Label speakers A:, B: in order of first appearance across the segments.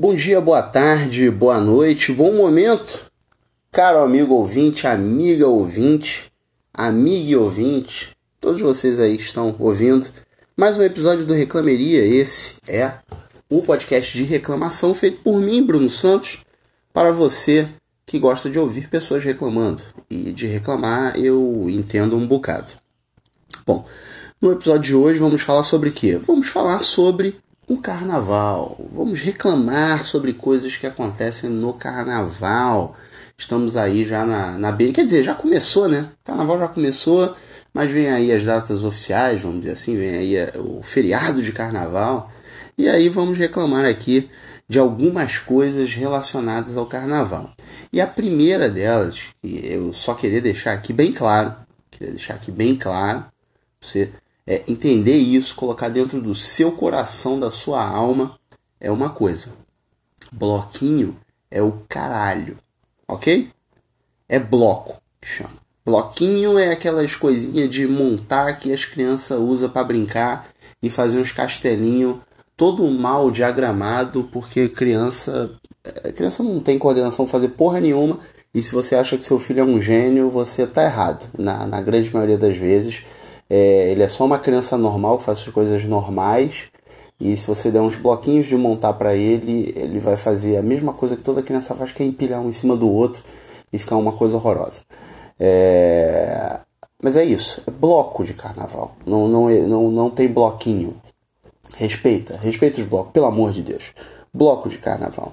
A: Bom dia, boa tarde, boa noite, bom momento, caro amigo ouvinte, amiga ouvinte, amiga ouvinte, todos vocês aí estão ouvindo mais um episódio do Reclameria. Esse é o podcast de reclamação feito por mim, Bruno Santos, para você que gosta de ouvir pessoas reclamando. E de reclamar eu entendo um bocado. Bom, no episódio de hoje vamos falar sobre o quê? Vamos falar sobre o carnaval. Vamos reclamar sobre coisas que acontecem no carnaval. Estamos aí já na, na beira. Quer dizer, já começou, né? O carnaval já começou, mas vem aí as datas oficiais, vamos dizer assim, vem aí o feriado de carnaval. E aí vamos reclamar aqui de algumas coisas relacionadas ao carnaval. E a primeira delas, que eu só queria deixar aqui bem claro, queria deixar aqui bem claro, você é, entender isso, colocar dentro do seu coração, da sua alma, é uma coisa. Bloquinho é o caralho, ok? É bloco que chama. Bloquinho é aquelas coisinhas de montar que as crianças usam para brincar e fazer uns castelinhos todo mal diagramado, porque criança, é, criança não tem coordenação fazer porra nenhuma. E se você acha que seu filho é um gênio, você tá errado. Na, na grande maioria das vezes, é, ele é só uma criança normal que faz as coisas normais. E se você der uns bloquinhos de montar para ele, ele vai fazer a mesma coisa que toda criança faz, que é empilhar um em cima do outro e ficar uma coisa horrorosa. É... Mas é isso, é bloco de carnaval. Não, não, não, não tem bloquinho. Respeita, respeita os blocos, pelo amor de Deus. Bloco de carnaval.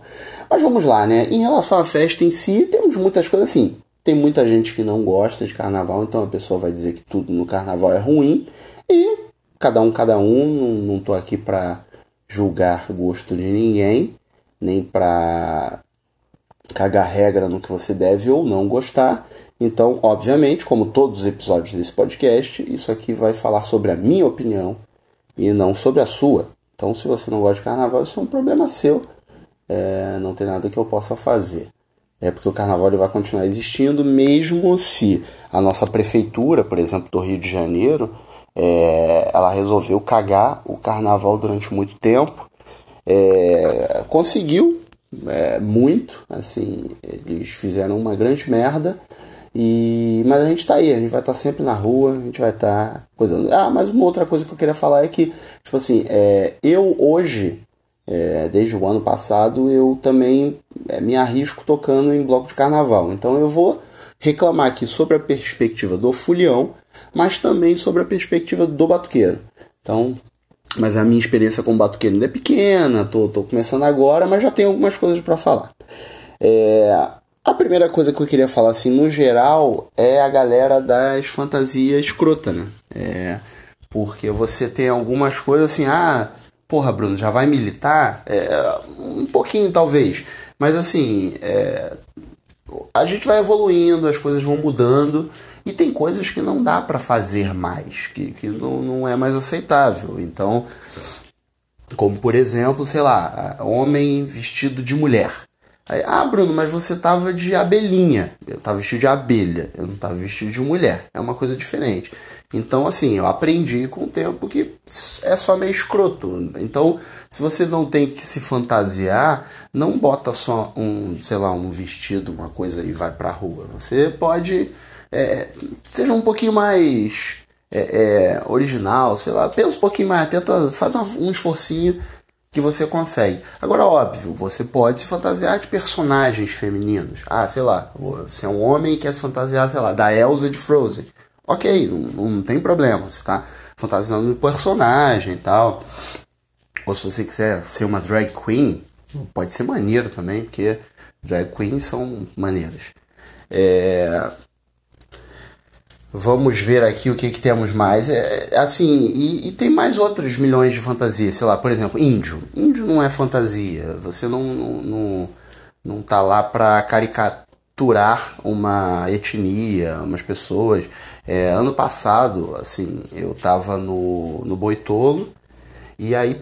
A: Mas vamos lá, né? Em relação à festa em si, temos muitas coisas assim. Tem muita gente que não gosta de carnaval, então a pessoa vai dizer que tudo no carnaval é ruim. E cada um, cada um, não, tô aqui para julgar gosto de ninguém, nem para cagar regra no que você deve ou não gostar. Então, obviamente, como todos os episódios desse podcast, isso aqui vai falar sobre a minha opinião e não sobre a sua. Então, se você não gosta de carnaval, isso é um problema seu. É, não tem nada que eu possa fazer é porque o carnaval ele vai continuar existindo, mesmo se a nossa prefeitura, por exemplo, do Rio de Janeiro, é, ela resolveu cagar o carnaval durante muito tempo. É, conseguiu é, muito, assim, eles fizeram uma grande merda. E, mas a gente está aí, a gente vai estar tá sempre na rua, a gente vai estar tá coisando. Ah, mas uma outra coisa que eu queria falar é que, tipo assim, é, eu hoje é, desde o ano passado eu também é, me arrisco tocando em bloco de carnaval. Então eu vou reclamar aqui sobre a perspectiva do fulião, mas também sobre a perspectiva do batuqueiro. Então, mas a minha experiência com batuqueiro ainda é pequena, tô, tô começando agora, mas já tenho algumas coisas para falar. É, a primeira coisa que eu queria falar, assim, no geral, é a galera das fantasias escrota, né? É, porque você tem algumas coisas assim, ah, porra, Bruno, já vai militar? É, um pouquinho, talvez. Mas assim, é, a gente vai evoluindo, as coisas vão mudando. E tem coisas que não dá para fazer mais, que, que não, não é mais aceitável. Então, como por exemplo, sei lá, homem vestido de mulher. Aí, ah, Bruno, mas você tava de abelhinha. Eu tava vestido de abelha, eu não tava vestido de mulher. É uma coisa diferente. Então, assim, eu aprendi com o tempo que é só meio escroto. Então, se você não tem que se fantasiar, não bota só um, sei lá, um vestido, uma coisa e vai pra rua. Você pode. É, seja um pouquinho mais é, é, original, sei lá, pensa um pouquinho mais, tenta, faz um esforcinho que você consegue. Agora, óbvio, você pode se fantasiar de personagens femininos. Ah, sei lá, você é um homem e quer se fantasiar, sei lá, da Elsa de Frozen ok, não, não tem problema, você tá fantasiando o personagem e tal. Ou se você quiser ser uma drag queen, pode ser maneiro também, porque drag queens são maneiras. É... Vamos ver aqui o que, que temos mais. É, assim, e, e, tem mais outros milhões de fantasias. Sei lá, por exemplo, índio. Índio não é fantasia. Você não, não, não, tá lá pra caricaturar uma etnia, umas pessoas. É, ano passado, assim, eu tava no, no Boitolo e aí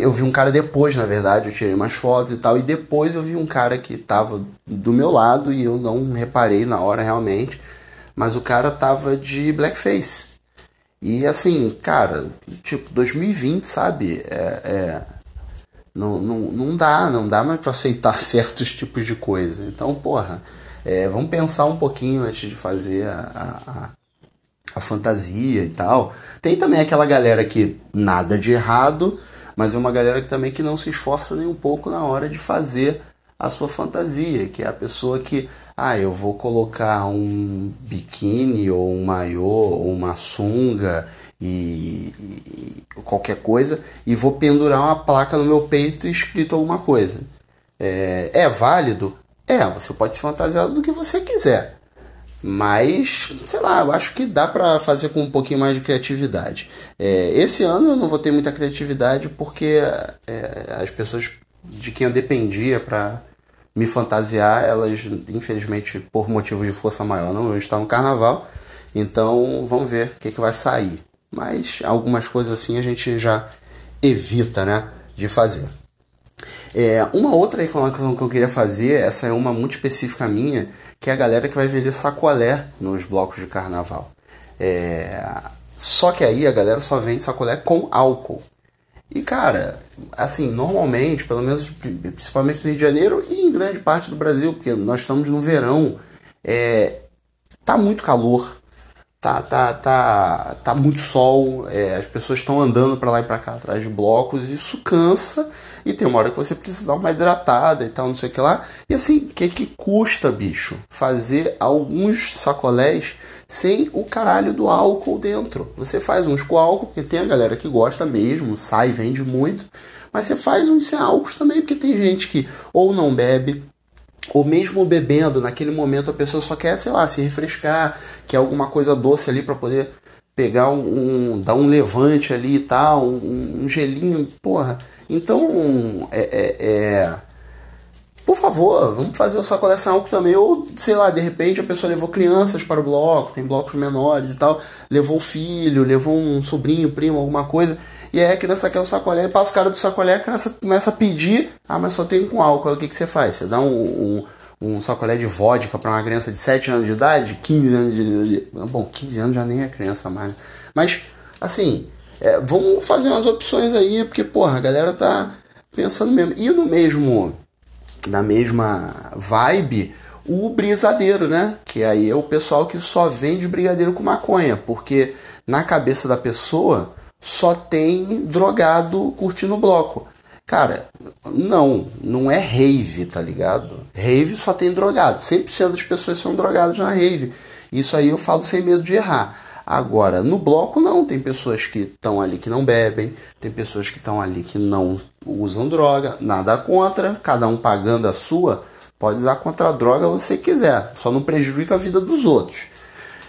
A: eu vi um cara depois, na verdade, eu tirei umas fotos e tal, e depois eu vi um cara que tava do meu lado e eu não reparei na hora realmente, mas o cara tava de blackface. E assim, cara, tipo, 2020, sabe? É, é, não, não, não dá, não dá mais para aceitar certos tipos de coisa. Então, porra, é, vamos pensar um pouquinho antes de fazer a, a, a fantasia e tal. Tem também aquela galera que nada de errado, mas é uma galera que também que não se esforça nem um pouco na hora de fazer a sua fantasia, que é a pessoa que, ah, eu vou colocar um biquíni ou um maiô ou uma sunga e, e, qualquer coisa e vou pendurar uma placa no meu peito escrito alguma coisa. É, é válido? É, você pode se fantasiar do que você quiser. Mas, sei lá, eu acho que dá para fazer com um pouquinho mais de criatividade. É, esse ano eu não vou ter muita criatividade porque é, as pessoas de quem eu dependia para me fantasiar, elas, infelizmente, por motivos de força maior, não estão no carnaval. Então, vamos ver o que, que vai sair. Mas algumas coisas assim a gente já evita, né, de fazer. É, uma outra reclamação que eu queria fazer, essa é uma muito específica minha, que é a galera que vai vender sacolé nos blocos de carnaval. É, só que aí a galera só vende sacolé com álcool. E cara, assim, normalmente, pelo menos principalmente no Rio de Janeiro e em grande parte do Brasil, porque nós estamos no verão, é, tá muito calor, tá, tá, tá, tá muito sol, é, as pessoas estão andando para lá e para cá atrás de blocos, isso cansa e tem uma hora que você precisa dar uma hidratada e tal, não sei o que lá. E assim, o que que custa, bicho? Fazer alguns sacolés sem o caralho do álcool dentro. Você faz uns com álcool, porque tem a galera que gosta mesmo, sai, vende muito. Mas você faz uns sem álcool também, porque tem gente que ou não bebe, ou mesmo bebendo, naquele momento a pessoa só quer, sei lá, se refrescar, quer alguma coisa doce ali para poder pegar um, um, dar um levante ali e tal, um, um gelinho, porra. Então, é, é, é, por favor, vamos fazer sacolé sem álcool também. Ou, sei lá, de repente a pessoa levou crianças para o bloco, tem blocos menores e tal, levou o filho, levou um sobrinho, primo, alguma coisa. E aí a criança quer o sacolé, passa o cara do sacolé, a criança começa a pedir, ah, mas só tem com álcool. O que, que você faz? Você dá um, um, um sacolé de vodka para uma criança de 7 anos de idade? 15 anos de. Bom, 15 anos já nem é criança mais. Mas, assim, é, vamos fazer umas opções aí, porque, porra, a galera tá pensando mesmo. E no mesmo. Na mesma vibe, o brisadeiro, né? Que aí é o pessoal que só vende brigadeiro com maconha, porque na cabeça da pessoa só tem drogado curtindo bloco. Cara, não, não é rave, tá ligado? Rave só tem drogado. 100% das pessoas são drogadas na rave. Isso aí eu falo sem medo de errar. Agora, no bloco não, tem pessoas que estão ali que não bebem, tem pessoas que estão ali que não usam droga, nada contra, cada um pagando a sua, pode usar contra a droga você quiser, só não prejudica a vida dos outros.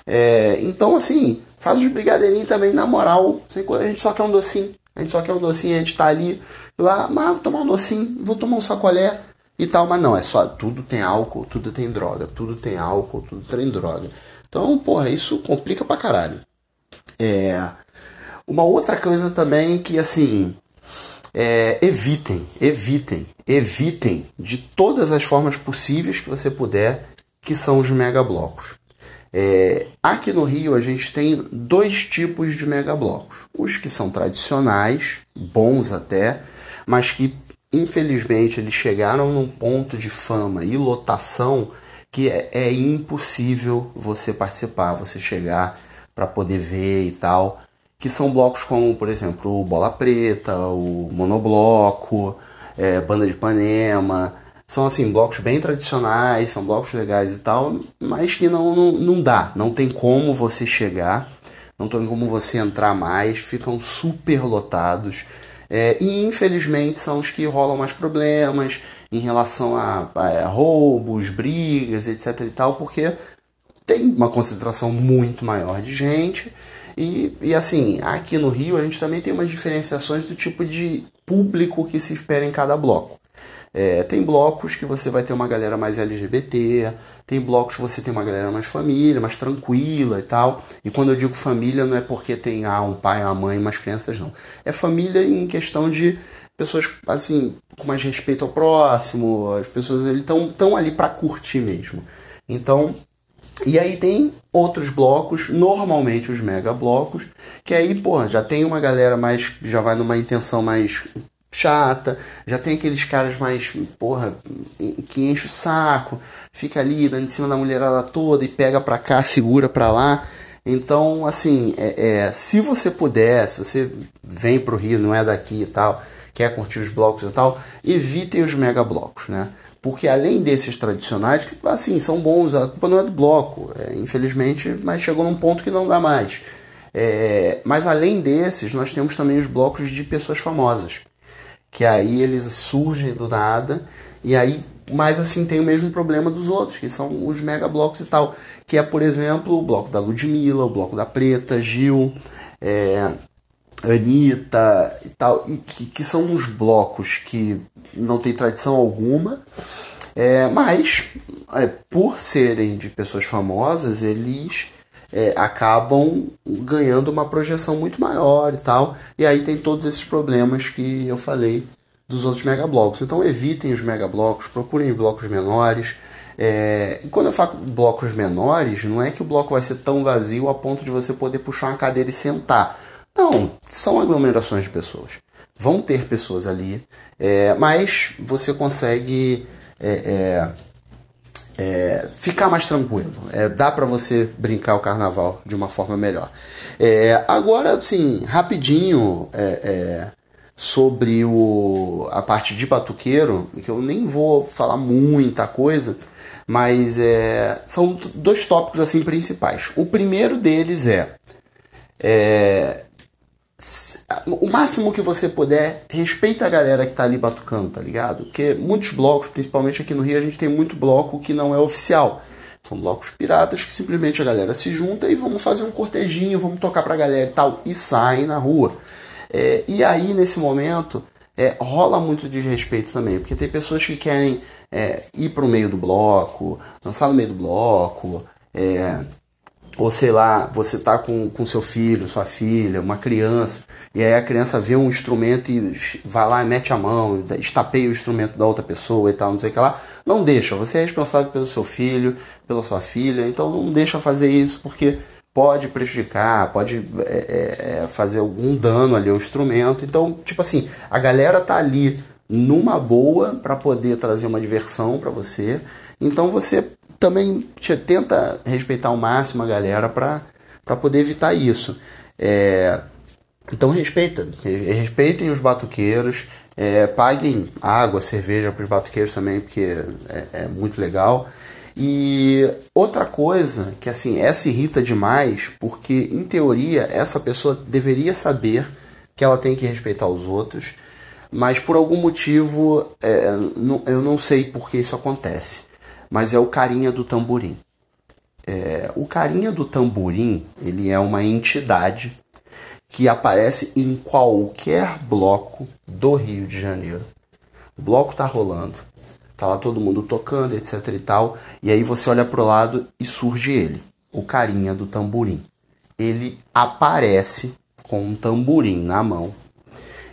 A: É, então, assim, faz os brigadeirinhos também, na moral, a gente só quer um docinho, a gente só quer um docinho, a gente tá ali, ah, mas vou tomar um docinho, vou tomar um sacolé e tal, mas não, é só, tudo tem álcool, tudo tem droga, tudo tem álcool, tudo tem droga. Então, porra, isso complica pra caralho. É, uma outra coisa também que, assim, é, evitem, evitem, evitem de todas as formas possíveis que você puder, que são os megablocos. É, aqui no Rio a gente tem dois tipos de megablocos. Os que são tradicionais, bons até, mas que infelizmente eles chegaram num ponto de fama e lotação que é, é impossível você participar, você chegar para poder ver e tal. Que são blocos como, por exemplo, o Bola Preta, o Monobloco, é, Banda de Ipanema. São assim, blocos bem tradicionais, são blocos legais e tal, mas que não, não, não dá, não tem como você chegar, não tem como você entrar mais, ficam super lotados. É, e infelizmente são os que rolam mais problemas, em relação a, a, roubos, brigas, etc e tal, porque tem uma concentração muito maior de gente. E, e assim, aqui no Rio a gente também tem umas diferenciações do tipo de público que se espera em cada bloco. É, tem blocos que você vai ter uma galera mais LGBT, tem blocos que você tem uma galera mais família, mais tranquila e tal. E quando eu digo família, não é porque tem ah, um pai, uma mãe, umas crianças, não. É família em questão de pessoas assim com mais respeito ao próximo, as pessoas estão tão ali para curtir mesmo. Então, e aí tem outros blocos, normalmente os mega blocos, que aí, pô, já tem uma galera mais já vai numa intenção mais chata, já tem aqueles caras mais, porra, que enche o saco, fica ali dando em cima da mulherada toda e pega pra cá, segura pra lá. Então, assim, é, é, se você puder, se você vem pro Rio, não é daqui e tal, quer curtir os blocos e tal, evitem os mega blocos, né? Porque além desses tradicionais, que assim, são bons, a culpa não é do bloco, é, infelizmente, mas chegou num ponto que não dá mais. É, mas além desses, nós temos também os blocos de pessoas famosas, que aí eles surgem do nada, e aí, mas assim, tem o mesmo problema dos outros, que são os mega blocos e tal, que é, por exemplo, o bloco da Ludmilla, o bloco da Preta, Gil, é, Anitta e tal, e que, que são uns blocos que não tem tradição alguma, é, mas é, por serem de pessoas famosas, eles é, acabam ganhando uma projeção muito maior e tal, e aí tem todos esses problemas que eu falei dos outros megablocos. Então evitem os megablocos, procurem blocos menores. É, quando eu falo blocos menores, não é que o bloco vai ser tão vazio a ponto de você poder puxar uma cadeira e sentar não, são aglomerações de pessoas. Vão ter pessoas ali, é, mas você consegue é, é, é ficar mais tranquilo. É, dá para você brincar o carnaval de uma forma melhor. É, agora, sim, rapidinho sobre o, a parte de batuqueiro, que eu nem vou falar muita coisa, mas é, são dois tópicos assim principais. O primeiro deles é, é o máximo que você puder, respeita a galera que tá ali batucando, tá ligado? Porque muitos blocos, principalmente aqui no Rio, a gente tem muito bloco que não é oficial. São blocos piratas que simplesmente a galera se junta e vamos fazer um cortejinho, vamos tocar pra galera e tal, e saem na rua. É, e aí, nesse momento, é, rola muito desrespeito também, porque tem pessoas que querem é, ir pro meio do bloco, dançar no meio do bloco, é, ou sei lá, você tá com, com seu filho, sua filha, uma criança, e aí a criança vê um instrumento e vai lá e mete a mão, estapeia o instrumento da outra pessoa e tal, não sei o que lá. Não deixa, você é responsável pelo seu filho, pela sua filha, então não deixa fazer isso, porque pode prejudicar, pode é, é, é fazer algum dano ali ao instrumento. Então, tipo assim, a galera tá ali numa boa para poder trazer uma diversão para você. Então você também tenta respeitar ao máximo a galera para poder evitar isso. É, então respeita, respeitem os batuqueiros, é, paguem água, cerveja para os batuqueiros também, porque é, é, muito legal. E outra coisa que assim, essa irrita demais, porque em teoria essa pessoa deveria saber que ela tem que respeitar os outros, mas por algum motivo é, eu não sei por que isso acontece mas é o carinha do tamborim. É, o carinha do tamborim ele é uma entidade que aparece em qualquer bloco do Rio de Janeiro. O bloco tá rolando, tá lá todo mundo tocando, etc e tal, e aí você olha pro lado e surge ele, o carinha do tamborim. Ele aparece com um tamborim na mão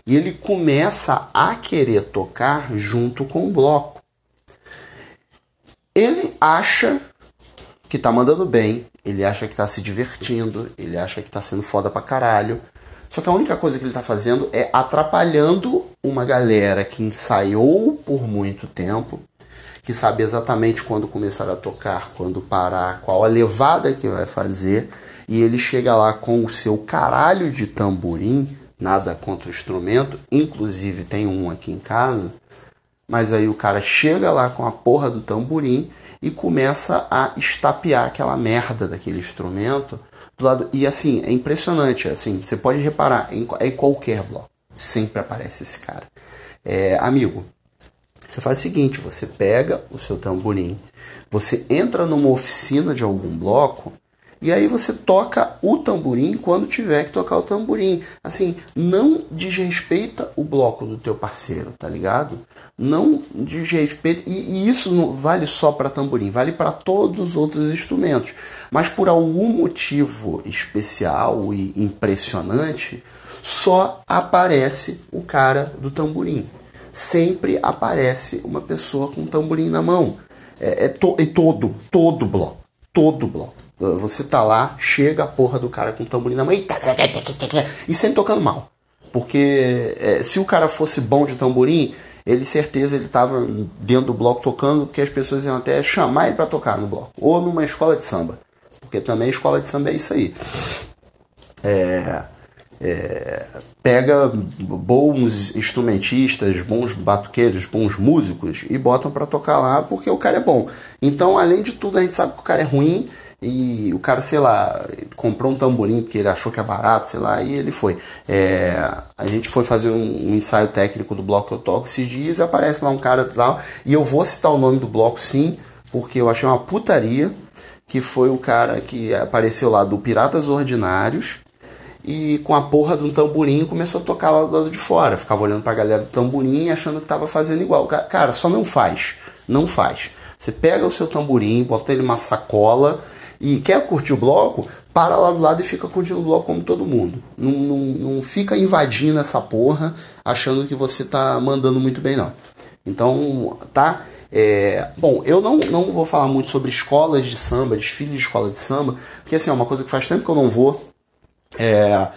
A: e ele começa a querer tocar junto com o bloco. Ele acha que tá mandando bem, ele acha que tá se divertindo, ele acha que tá sendo foda pra caralho. Só que a única coisa que ele tá fazendo é atrapalhando uma galera que ensaiou por muito tempo, que sabe exatamente quando começar a tocar, quando parar, qual a levada que vai fazer, e ele chega lá com o seu caralho de tamborim, nada contra o instrumento, inclusive tem um aqui em casa mas aí o cara chega lá com a porra do tamborim e começa a estapear aquela merda daquele instrumento do lado. E assim, é impressionante. Assim, você pode reparar em, em qualquer bloco. Sempre aparece esse cara. É, amigo, você faz o seguinte: você pega o seu tamborim, você entra numa oficina de algum bloco e aí você toca o tamborim quando tiver que tocar o tamborim. Assim, não desrespeita o bloco do teu parceiro, tá ligado? Não desrespeita. E, e isso não vale só para tamborim, vale para todos os outros instrumentos. Mas por algum motivo especial e impressionante, só aparece o cara do tamborim. Sempre aparece uma pessoa com um tamborim na mão. É, é, to, é todo, todo bloco. Todo bloco. Você tá lá, chega a porra do cara com o tamborim na mão e, e sempre tocando mal. Porque é, se o cara fosse bom de tamborim, ele certeza ele estava dentro do bloco tocando, porque as pessoas iam até chamar ele para tocar no bloco. Ou numa escola de samba. Porque também escola de samba é isso aí. É, é, pega bons instrumentistas, bons batuqueiros, bons músicos e botam para tocar lá porque o cara é bom. Então, além de tudo, a gente sabe que o cara é ruim e o cara, sei lá, comprou um tamborim porque ele achou que é barato, sei lá, e ele foi. É, a gente foi fazer um, um, ensaio técnico do bloco que eu toco esses dias aparece lá um cara tal, e eu vou citar o nome do bloco sim, porque eu achei uma putaria, que foi o cara que apareceu lá do Piratas Ordinários, e com a porra de um tamborim começou a tocar lá do lado de fora. Ficava olhando pra galera do tamborim achando que tava fazendo igual. Cara, só não faz. Não faz. Você pega o seu tamborim, bota ele numa sacola e quer curtir o bloco, para lá do lado e fica curtindo o bloco como todo mundo. Não, não, não fica invadindo essa porra achando que você tá mandando muito bem, não. Então, tá? É, bom, eu não, não vou falar muito sobre escolas de samba, desfile de escola de samba, porque assim, é uma coisa que faz tempo que eu não vou. É,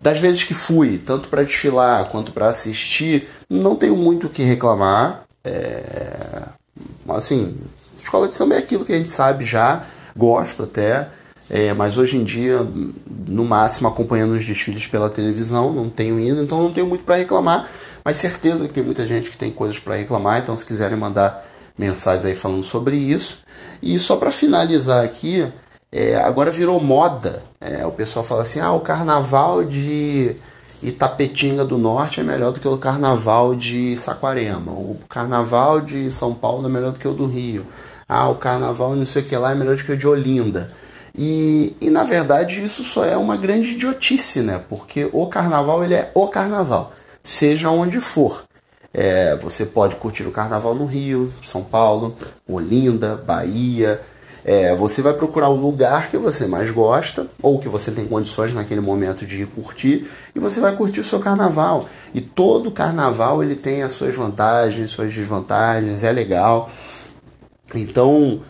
A: das vezes que fui, tanto para desfilar quanto para assistir, não tenho muito o que reclamar. É, assim, escola de samba é aquilo que a gente sabe já, gosto até, é, mas hoje em dia, no máximo acompanhando os desfiles pela televisão, não tenho ido, então não tenho muito para reclamar, mas certeza que tem muita gente que tem coisas para reclamar, então se quiserem mandar mensagens aí falando sobre isso. E só para finalizar aqui, é, agora virou moda. É, o pessoal fala assim: ah, o carnaval de Itapetinga do Norte é melhor do que o carnaval de Saquarema. O carnaval de São Paulo é melhor do que o do Rio. Ah, o carnaval não sei o que lá é melhor do que o de Olinda. E, e na verdade isso só é uma grande idiotice, né? Porque o carnaval ele é o carnaval, seja onde for. É, você pode curtir o carnaval no Rio, São Paulo, Olinda, Bahia, é, você vai procurar o lugar que você mais gosta, ou que você tem condições naquele momento de curtir, e você vai curtir o seu carnaval. E todo carnaval ele tem as suas vantagens, suas desvantagens, é legal. Então,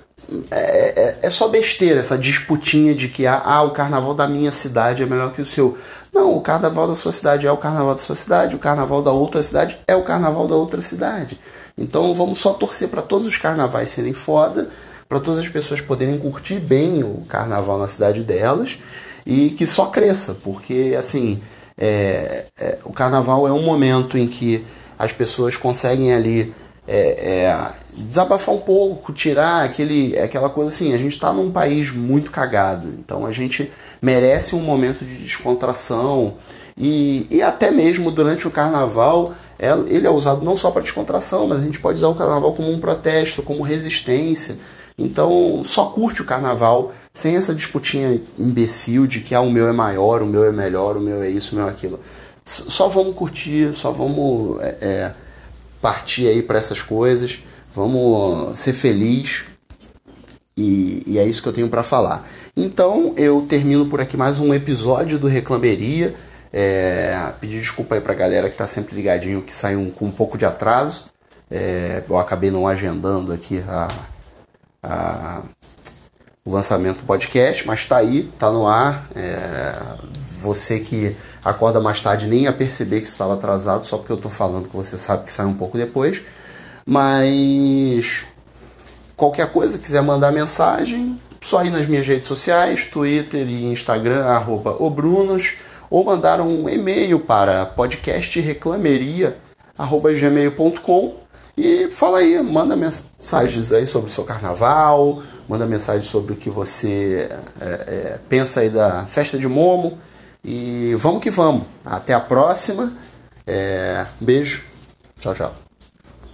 A: é, é, é, só besteira essa disputinha de que ah, ah, o carnaval da minha cidade é melhor que o seu. Não, o carnaval da sua cidade é o carnaval da sua cidade, o carnaval da outra cidade é o carnaval da outra cidade. Então vamos só torcer para todos os carnavais serem foda para todas as pessoas poderem curtir bem o carnaval na cidade delas e que só cresça, porque assim é, é, o carnaval é um momento em que as pessoas conseguem ali é, é desabafar um pouco, tirar aquele, aquela coisa assim. A gente está num país muito cagado, então a gente merece um momento de descontração e, e até mesmo durante o carnaval é, ele é usado não só para descontração, mas a gente pode usar o carnaval como um protesto, como resistência. Então, só curte o carnaval sem essa disputinha imbecil de que ah, o meu é maior, o meu é melhor, o meu é isso, o meu é aquilo. Só vamos curtir, só vamos é, é, partir aí para essas coisas, vamos ser feliz e, e, é isso que eu tenho para falar. Então, eu termino por aqui mais um episódio do Reclameria. É, pedir desculpa aí pra galera que tá sempre ligadinho, que saiu com um pouco de atraso. É, eu acabei não agendando aqui a a, o lançamento do podcast, mas está aí, está no ar. É, você que acorda mais tarde nem ia perceber que estava atrasado, só porque eu estou falando que você sabe que sai um pouco depois. Mas qualquer coisa, quiser mandar mensagem, só ir nas minhas redes sociais, Twitter e Instagram, arroba obrunos, ou mandar um e-mail para podcastreclameria.gmail.com e fala aí, manda mensagens aí sobre o seu carnaval, manda mensagens sobre o que você é, é, pensa aí da festa de Momo. E vamos que vamos. Até a próxima. É, beijo. Tchau, tchau.